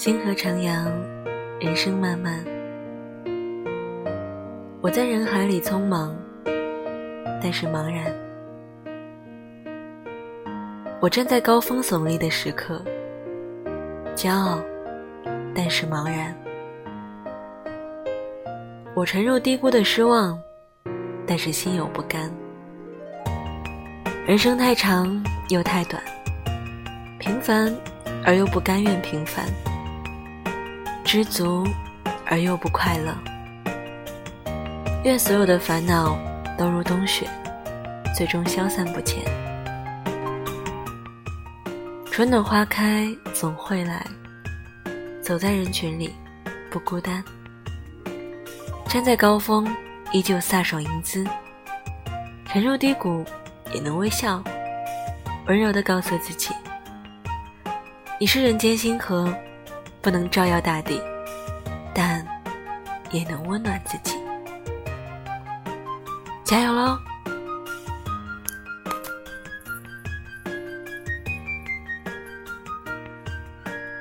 星河徜徉，人生漫漫。我在人海里匆忙，但是茫然。我站在高峰耸立的时刻，骄傲，但是茫然。我沉入低谷的失望，但是心有不甘。人生太长又太短，平凡而又不甘愿平凡。知足而又不快乐，愿所有的烦恼都如冬雪，最终消散不见。春暖花开总会来，走在人群里不孤单。站在高峰依旧飒爽英姿，沉入低谷也能微笑，温柔地告诉自己：你是人间星河。不能照耀大地，但也能温暖自己。加油喽！